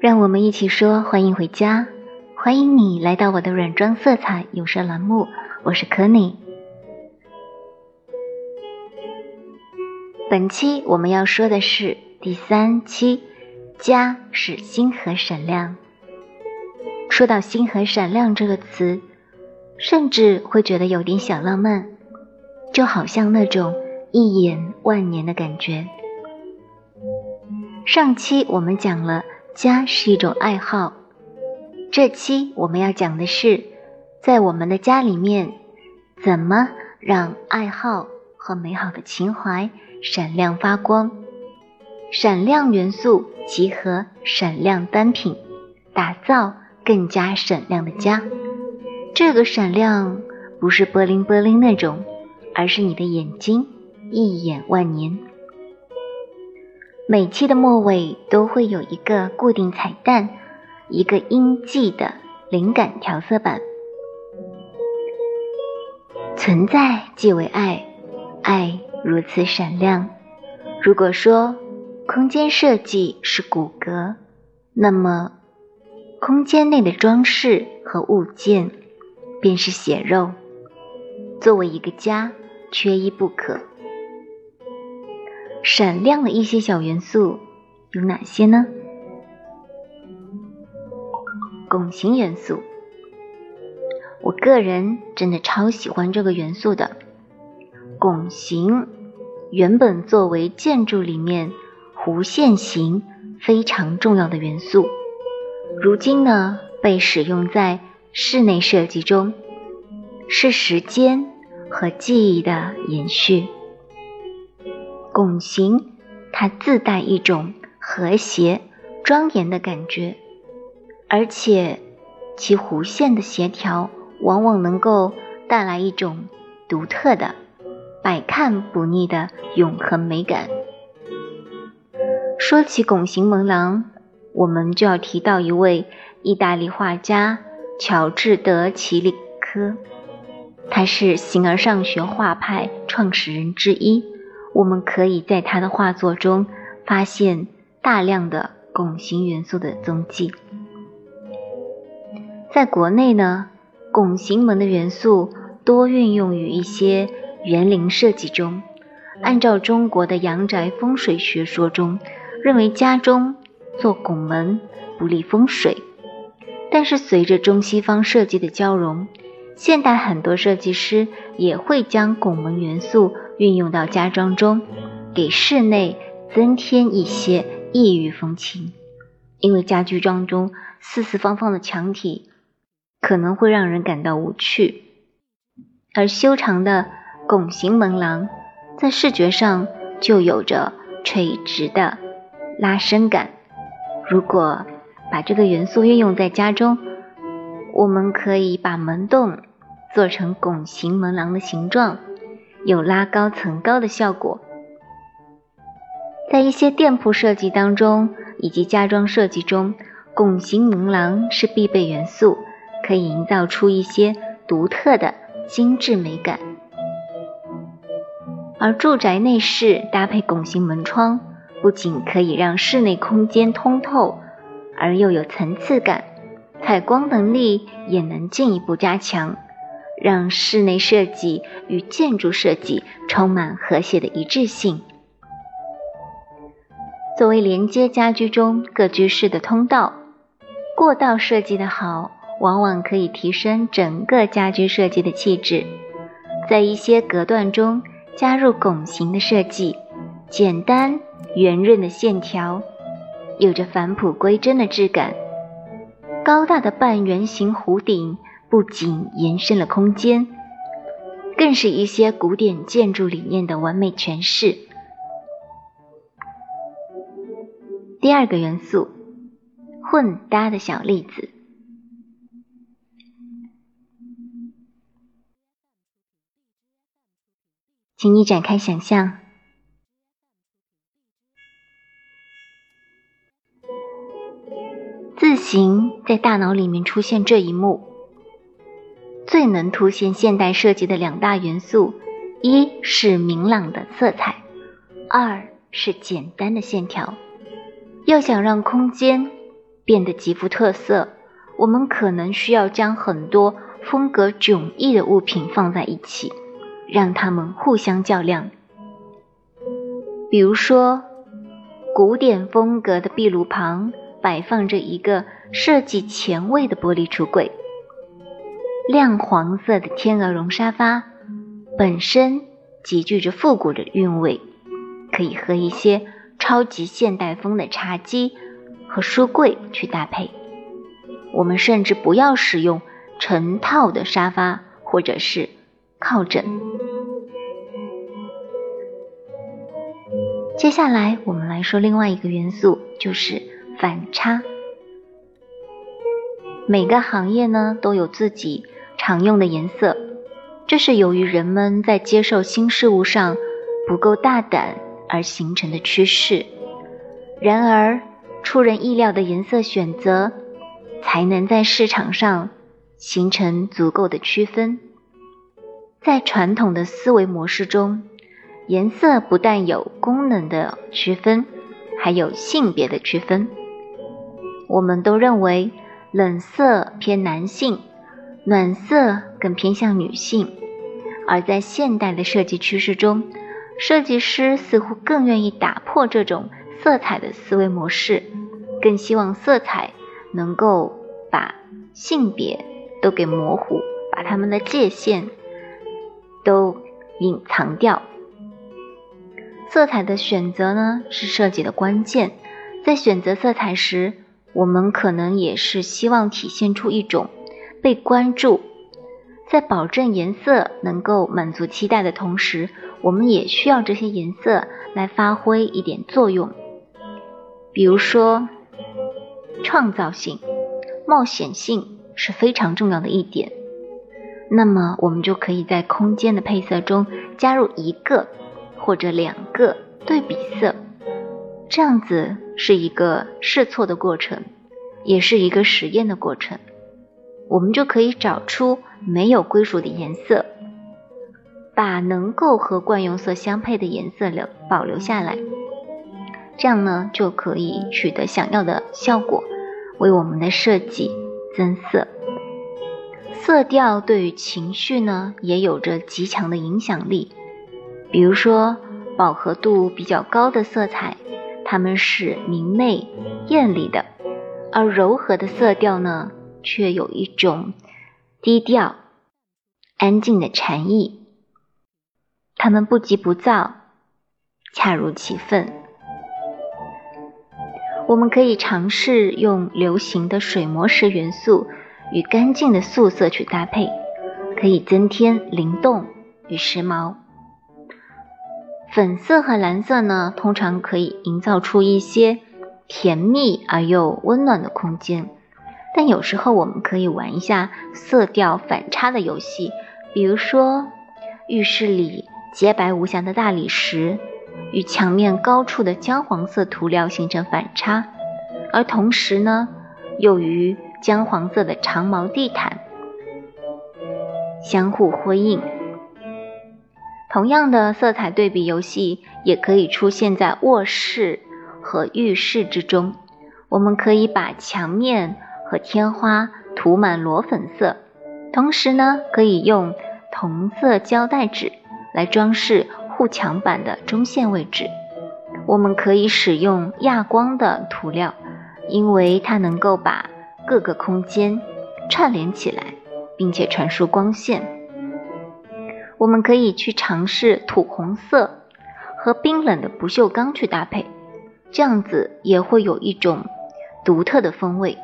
让我们一起说欢迎回家，欢迎你来到我的软装色彩有声栏目，我是可妮。本期我们要说的是第三期，家是星河闪亮。说到星河闪亮这个词，甚至会觉得有点小浪漫，就好像那种一眼万年的感觉。上期我们讲了。家是一种爱好。这期我们要讲的是，在我们的家里面，怎么让爱好和美好的情怀闪亮发光？闪亮元素集合闪亮单品，打造更加闪亮的家。这个闪亮不是波灵波灵那种，而是你的眼睛一眼万年。每期的末尾都会有一个固定彩蛋，一个音记的灵感调色板。存在即为爱，爱如此闪亮。如果说空间设计是骨骼，那么空间内的装饰和物件便是血肉。作为一个家，缺一不可。闪亮的一些小元素有哪些呢？拱形元素，我个人真的超喜欢这个元素的。拱形原本作为建筑里面弧线形非常重要的元素，如今呢被使用在室内设计中，是时间和记忆的延续。拱形，它自带一种和谐、庄严的感觉，而且其弧线的协调往往能够带来一种独特的、百看不腻的永恒美感。说起拱形门廊，我们就要提到一位意大利画家乔治德奇里科，他是形而上学画派创始人之一。我们可以在他的画作中发现大量的拱形元素的踪迹。在国内呢，拱形门的元素多运用于一些园林设计中。按照中国的阳宅风水学说中，认为家中做拱门不利风水。但是随着中西方设计的交融，现代很多设计师也会将拱门元素。运用到家装中，给室内增添一些异域风情。因为家居装中四四方方的墙体可能会让人感到无趣，而修长的拱形门廊在视觉上就有着垂直的拉伸感。如果把这个元素运用在家中，我们可以把门洞做成拱形门廊的形状。有拉高层高的效果，在一些店铺设计当中以及家装设计中，拱形门廊是必备元素，可以营造出一些独特的精致美感。而住宅内饰搭配拱形门窗，不仅可以让室内空间通透，而又有层次感，采光能力也能进一步加强。让室内设计与建筑设计充满和谐的一致性。作为连接家居中各居室的通道，过道设计的好，往往可以提升整个家居设计的气质。在一些隔断中加入拱形的设计，简单圆润的线条，有着返璞归真的质感。高大的半圆形弧顶。不仅延伸了空间，更是一些古典建筑理念的完美诠释。第二个元素，混搭的小例子，请你展开想象，自行在大脑里面出现这一幕。最能凸显现代设计的两大元素，一是明朗的色彩，二是简单的线条。要想让空间变得极富特色，我们可能需要将很多风格迥异的物品放在一起，让它们互相较量。比如说，古典风格的壁炉旁摆放着一个设计前卫的玻璃橱柜，亮黄色的天鹅绒沙发本身极具着复古的韵味，可以和一些超级现代风的茶几和书柜去搭配。我们甚至不要使用成套的沙发或者是靠枕。接下来，我们来说另外一个元素，就是反差。每个行业呢都有自己常用的颜色，这是由于人们在接受新事物上不够大胆而形成的趋势。然而，出人意料的颜色选择，才能在市场上形成足够的区分。在传统的思维模式中，颜色不但有功能的区分，还有性别的区分。我们都认为冷色偏男性，暖色更偏向女性。而在现代的设计趋势中，设计师似乎更愿意打破这种色彩的思维模式，更希望色彩能够把性别都给模糊，把它们的界限都隐藏掉。色彩的选择呢，是设计的关键。在选择色彩时，我们可能也是希望体现出一种被关注。在保证颜色能够满足期待的同时，我们也需要这些颜色来发挥一点作用。比如说，创造性、冒险性是非常重要的一点。那么，我们就可以在空间的配色中加入一个。或者两个对比色，这样子是一个试错的过程，也是一个实验的过程。我们就可以找出没有归属的颜色，把能够和惯用色相配的颜色留保留下来，这样呢就可以取得想要的效果，为我们的设计增色。色调对于情绪呢也有着极强的影响力。比如说，饱和度比较高的色彩，它们是明媚艳丽的；而柔和的色调呢，却有一种低调、安静的禅意。它们不急不躁，恰如其分。我们可以尝试用流行的水磨石元素与干净的素色去搭配，可以增添灵动与时髦。粉色和蓝色呢，通常可以营造出一些甜蜜而又温暖的空间。但有时候我们可以玩一下色调反差的游戏，比如说浴室里洁白无瑕的大理石与墙面高处的姜黄色涂料形成反差，而同时呢，又与姜黄色的长毛地毯相互辉映。同样的色彩对比游戏也可以出现在卧室和浴室之中。我们可以把墙面和天花涂满裸粉色，同时呢，可以用同色胶带纸来装饰护墙板的中线位置。我们可以使用亚光的涂料，因为它能够把各个空间串联起来，并且传输光线。我们可以去尝试土红色和冰冷的不锈钢去搭配，这样子也会有一种独特的风味。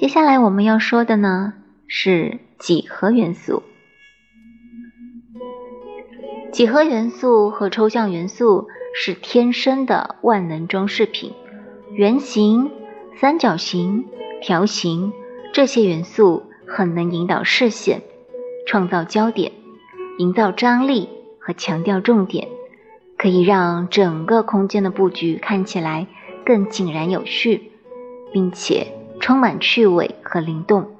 接下来我们要说的呢是几何元素。几何元素和抽象元素是天生的万能装饰品，圆形、三角形、条形这些元素很能引导视线。创造焦点，营造张力和强调重点，可以让整个空间的布局看起来更井然有序，并且充满趣味和灵动。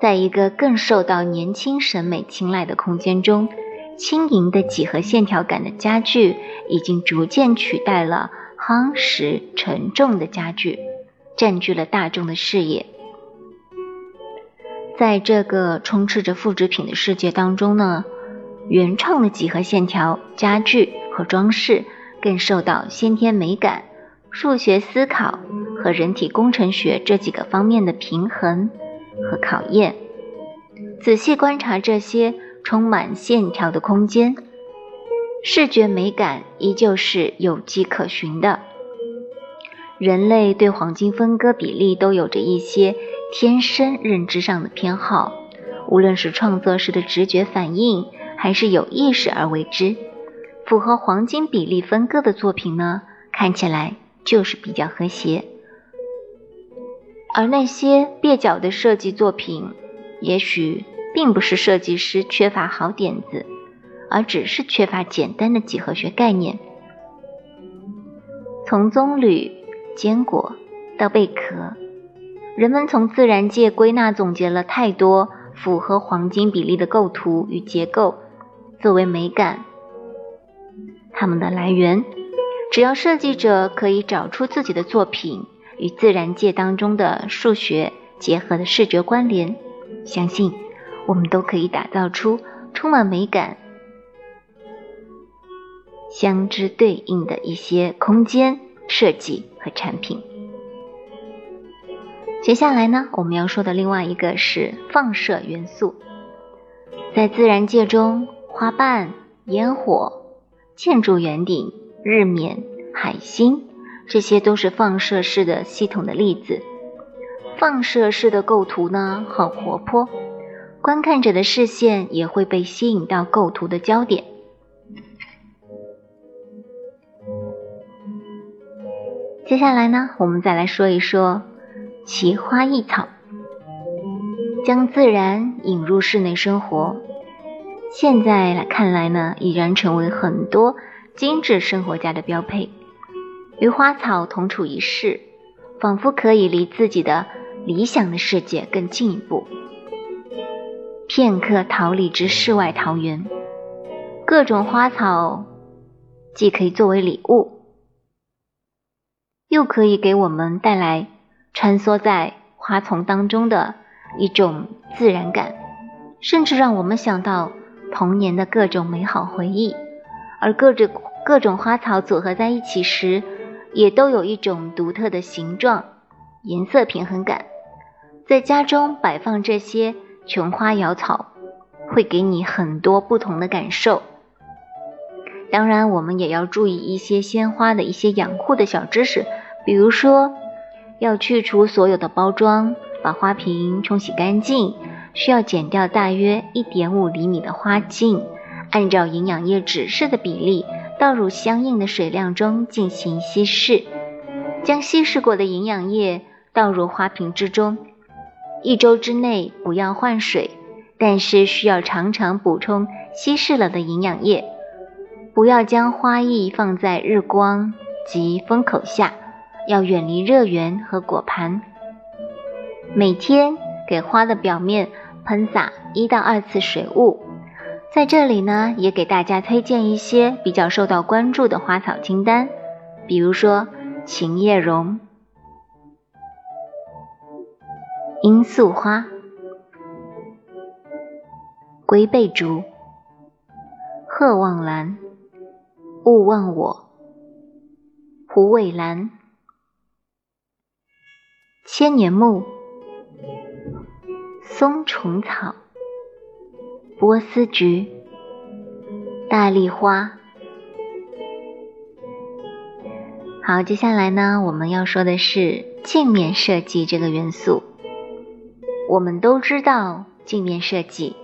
在一个更受到年轻审美青睐的空间中，轻盈的几何线条感的家具已经逐渐取代了夯实沉重的家具，占据了大众的视野。在这个充斥着复制品的世界当中呢，原创的几何线条、家具和装饰更受到先天美感、数学思考和人体工程学这几个方面的平衡和考验。仔细观察这些充满线条的空间，视觉美感依旧是有迹可循的。人类对黄金分割比例都有着一些。天生认知上的偏好，无论是创作时的直觉反应，还是有意识而为之，符合黄金比例分割的作品呢，看起来就是比较和谐。而那些蹩脚的设计作品，也许并不是设计师缺乏好点子，而只是缺乏简单的几何学概念。从棕榈、坚果到贝壳。人们从自然界归纳总结了太多符合黄金比例的构图与结构，作为美感，它们的来源。只要设计者可以找出自己的作品与自然界当中的数学结合的视觉关联，相信我们都可以打造出充满美感、相之对应的一些空间设计和产品。接下来呢，我们要说的另外一个是放射元素。在自然界中，花瓣、烟火、建筑圆顶、日冕、海星，这些都是放射式的系统的例子。放射式的构图呢，很活泼，观看者的视线也会被吸引到构图的焦点。接下来呢，我们再来说一说。奇花异草，将自然引入室内生活，现在来看来呢，已然成为很多精致生活家的标配。与花草同处一室，仿佛可以离自己的理想的世界更进一步。片刻逃离之世外桃源，各种花草既可以作为礼物，又可以给我们带来。穿梭在花丛当中的一种自然感，甚至让我们想到童年的各种美好回忆。而各种各种花草组合在一起时，也都有一种独特的形状、颜色平衡感。在家中摆放这些琼花瑶草，会给你很多不同的感受。当然，我们也要注意一些鲜花的一些养护的小知识，比如说。要去除所有的包装，把花瓶冲洗干净，需要剪掉大约一点五厘米的花茎，按照营养液指示的比例倒入相应的水量中进行稀释，将稀释过的营养液倒入花瓶之中。一周之内不要换水，但是需要常常补充稀释了的营养液。不要将花艺放在日光及风口下。要远离热源和果盘。每天给花的表面喷洒一到二次水雾。在这里呢，也给大家推荐一些比较受到关注的花草清单，比如说琴叶榕、罂粟花、龟背竹、鹤望兰、勿忘我、虎尾兰。千年木、松虫草、波斯菊、大丽花。好，接下来呢，我们要说的是镜面设计这个元素。我们都知道，镜面设计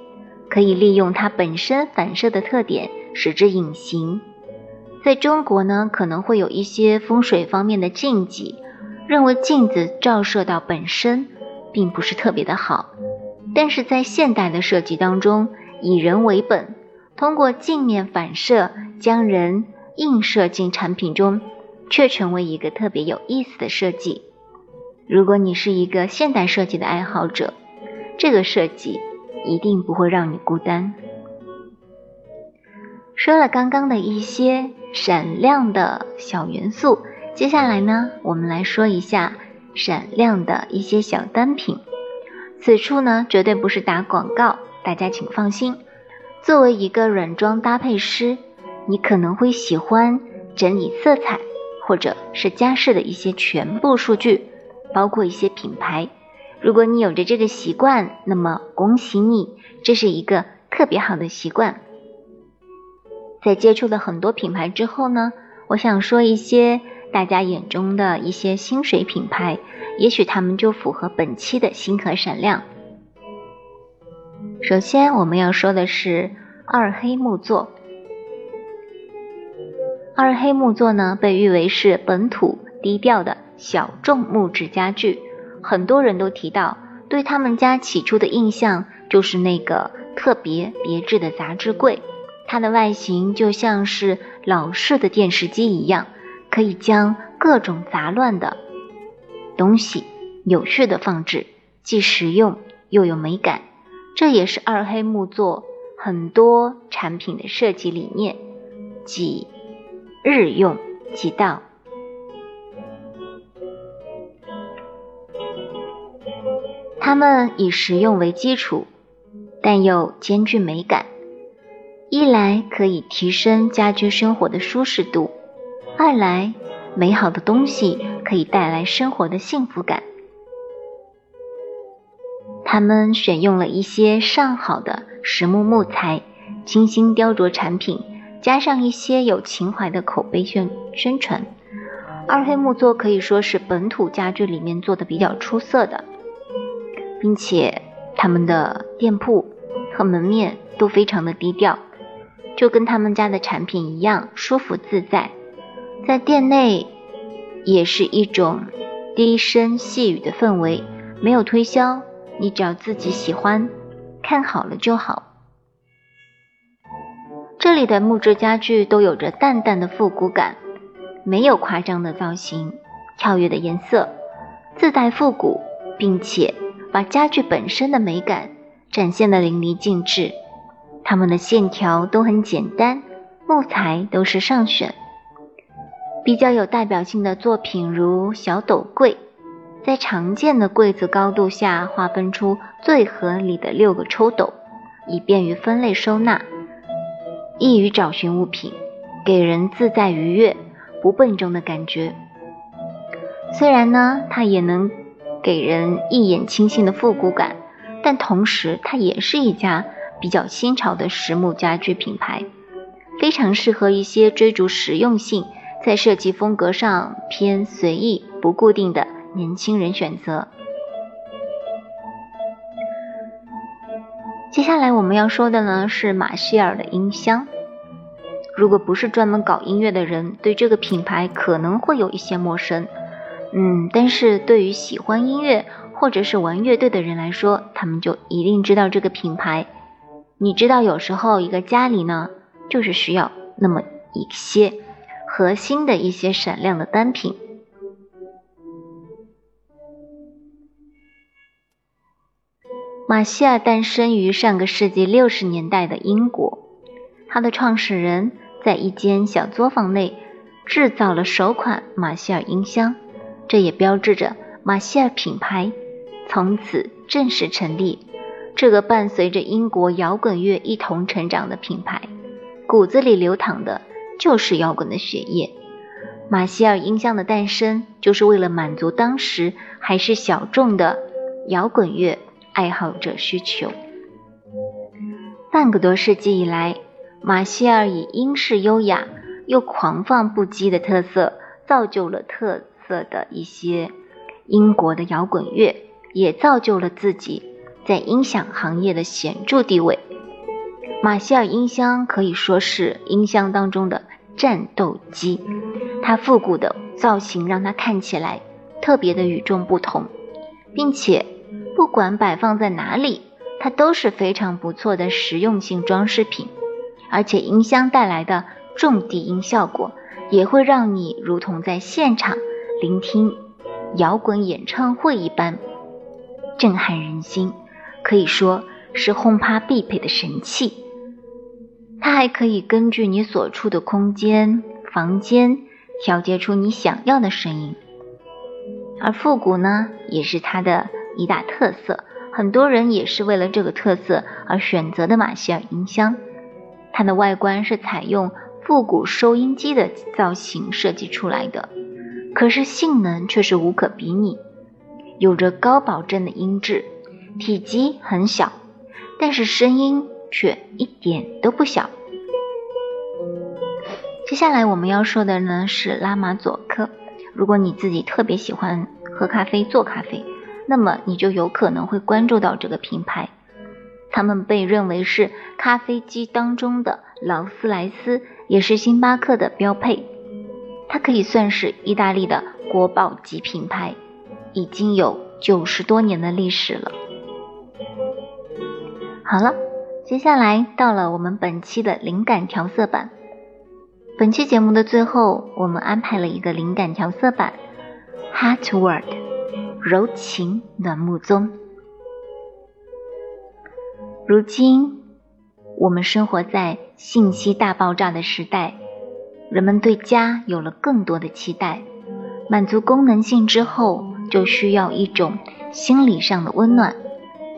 可以利用它本身反射的特点，使之隐形。在中国呢，可能会有一些风水方面的禁忌。认为镜子照射到本身并不是特别的好，但是在现代的设计当中，以人为本，通过镜面反射将人映射进产品中，却成为一个特别有意思的设计。如果你是一个现代设计的爱好者，这个设计一定不会让你孤单。说了刚刚的一些闪亮的小元素。接下来呢，我们来说一下闪亮的一些小单品。此处呢，绝对不是打广告，大家请放心。作为一个软装搭配师，你可能会喜欢整理色彩，或者是家饰的一些全部数据，包括一些品牌。如果你有着这个习惯，那么恭喜你，这是一个特别好的习惯。在接触了很多品牌之后呢，我想说一些大家眼中的一些薪水品牌，也许他们就符合本期的星河闪亮。首先我们要说的是二黑木作。二黑木作呢，被誉为是本土低调的小众木质家具，很多人都提到，对他们家起初的印象就是那个特别别致的杂志柜。它的外形就像是老式的电视机一样，可以将各种杂乱的东西有序的放置，既实用又有美感。这也是二黑木作很多产品的设计理念，即日用即到。它们以实用为基础，但又兼具美感。一来可以提升家居生活的舒适度，二来美好的东西可以带来生活的幸福感。他们选用了一些上好的实木木材，精心雕琢产品，加上一些有情怀的口碑宣宣传。二黑木作可以说是本土家具里面做的比较出色的，并且他们的店铺和门面都非常的低调。就跟他们家的产品一样舒服自在，在店内也是一种低声细语的氛围，没有推销，你只要自己喜欢，看好了就好。这里的木质家具都有着淡淡的复古感，没有夸张的造型、跳跃的颜色，自带复古，并且把家具本身的美感展现的淋漓尽致。它们的线条都很简单，木材都是上选。比较有代表性的作品如小斗柜，在常见的柜子高度下划分出最合理的六个抽斗，以便于分类收纳，易于找寻物品，给人自在愉悦、不笨重的感觉。虽然呢，它也能给人一眼清新的复古感，但同时它也是一家。比较新潮的实木家具品牌，非常适合一些追逐实用性，在设计风格上偏随意、不固定的年轻人选择。接下来我们要说的呢是马歇尔的音箱。如果不是专门搞音乐的人，对这个品牌可能会有一些陌生。嗯，但是对于喜欢音乐或者是玩乐队的人来说，他们就一定知道这个品牌。你知道，有时候一个家里呢，就是需要那么一些核心的一些闪亮的单品。马歇尔诞生于上个世纪六十年代的英国，他的创始人在一间小作坊内制造了首款马歇尔音箱，这也标志着马歇尔品牌从此正式成立。这个伴随着英国摇滚乐一同成长的品牌，骨子里流淌的就是摇滚的血液。马歇尔音箱的诞生，就是为了满足当时还是小众的摇滚乐爱好者需求。半个多世纪以来，马歇尔以英式优雅又狂放不羁的特色，造就了特色的一些英国的摇滚乐，也造就了自己。在音响行业的显著地位，马歇尔音箱可以说是音箱当中的战斗机。它复古的造型让它看起来特别的与众不同，并且不管摆放在哪里，它都是非常不错的实用性装饰品。而且音箱带来的重低音效果，也会让你如同在现场聆听摇滚演唱会一般，震撼人心。可以说是轰趴必备的神器。它还可以根据你所处的空间、房间调节出你想要的声音。而复古呢，也是它的一大特色，很多人也是为了这个特色而选择的马歇尔音箱。它的外观是采用复古收音机的造型设计出来的，可是性能却是无可比拟，有着高保真的音质，体积很小，但是声音却一点都不小。接下来我们要说的呢是拉玛佐克。如果你自己特别喜欢喝咖啡、做咖啡，那么你就有可能会关注到这个品牌。他们被认为是咖啡机当中的劳斯莱斯，也是星巴克的标配。它可以算是意大利的国宝级品牌，已经有九十多年的历史了。好了，接下来到了我们本期的灵感调色板。本期节目的最后，我们安排了一个灵感调色板，Heartward，柔情暖木宗。如今，我们生活在信息大爆炸的时代，人们对家有了更多的期待。满足功能性之后，就需要一种心理上的温暖。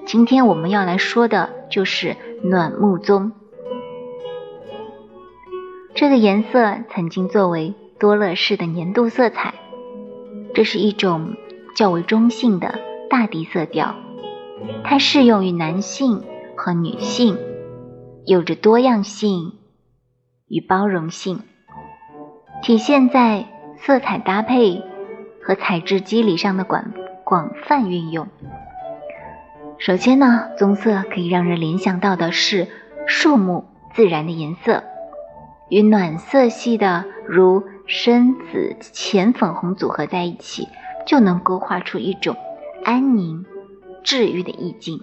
今天我们要来说的就是暖木棕。这个颜色曾经作为多乐士的年度色彩，这是一种较为中性的大地色调，它适用于男性和女性，有着多样性与包容性，体现在色彩搭配和材质肌理上的广广泛运用。首先呢，棕色可以让人联想到的是树木自然的颜色。与暖色系的如深紫、浅粉红组合在一起，就能勾画出一种安宁、治愈的意境。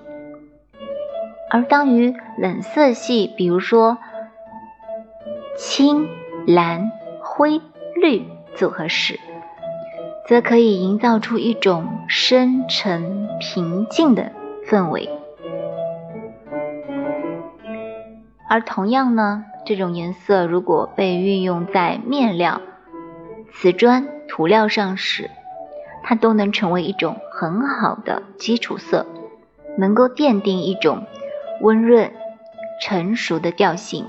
而当与冷色系，比如说青、蓝、灰、绿组合时，则可以营造出一种深沉、平静的氛围。而同样呢？这种颜色如果被运用在面料、瓷砖、涂料上时，它都能成为一种很好的基础色，能够奠定一种温润、成熟的调性。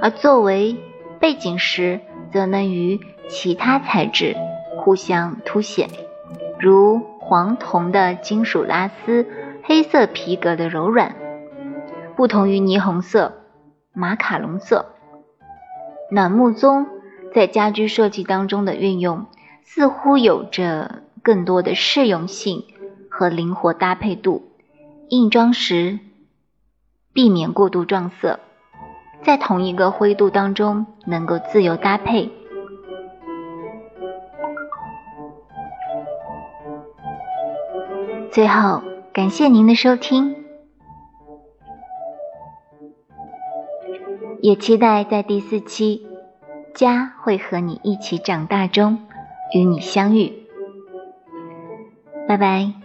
而作为背景时，则能与其他材质互相凸显，如黄铜的金属拉丝、黑色皮革的柔软，不同于霓虹色。马卡龙色、暖木棕在家居设计当中的运用，似乎有着更多的适用性和灵活搭配度。硬装时避免过度撞色，在同一个灰度当中能够自由搭配。最后，感谢您的收听。也期待在第四期《家会和你一起长大》中与你相遇。拜拜。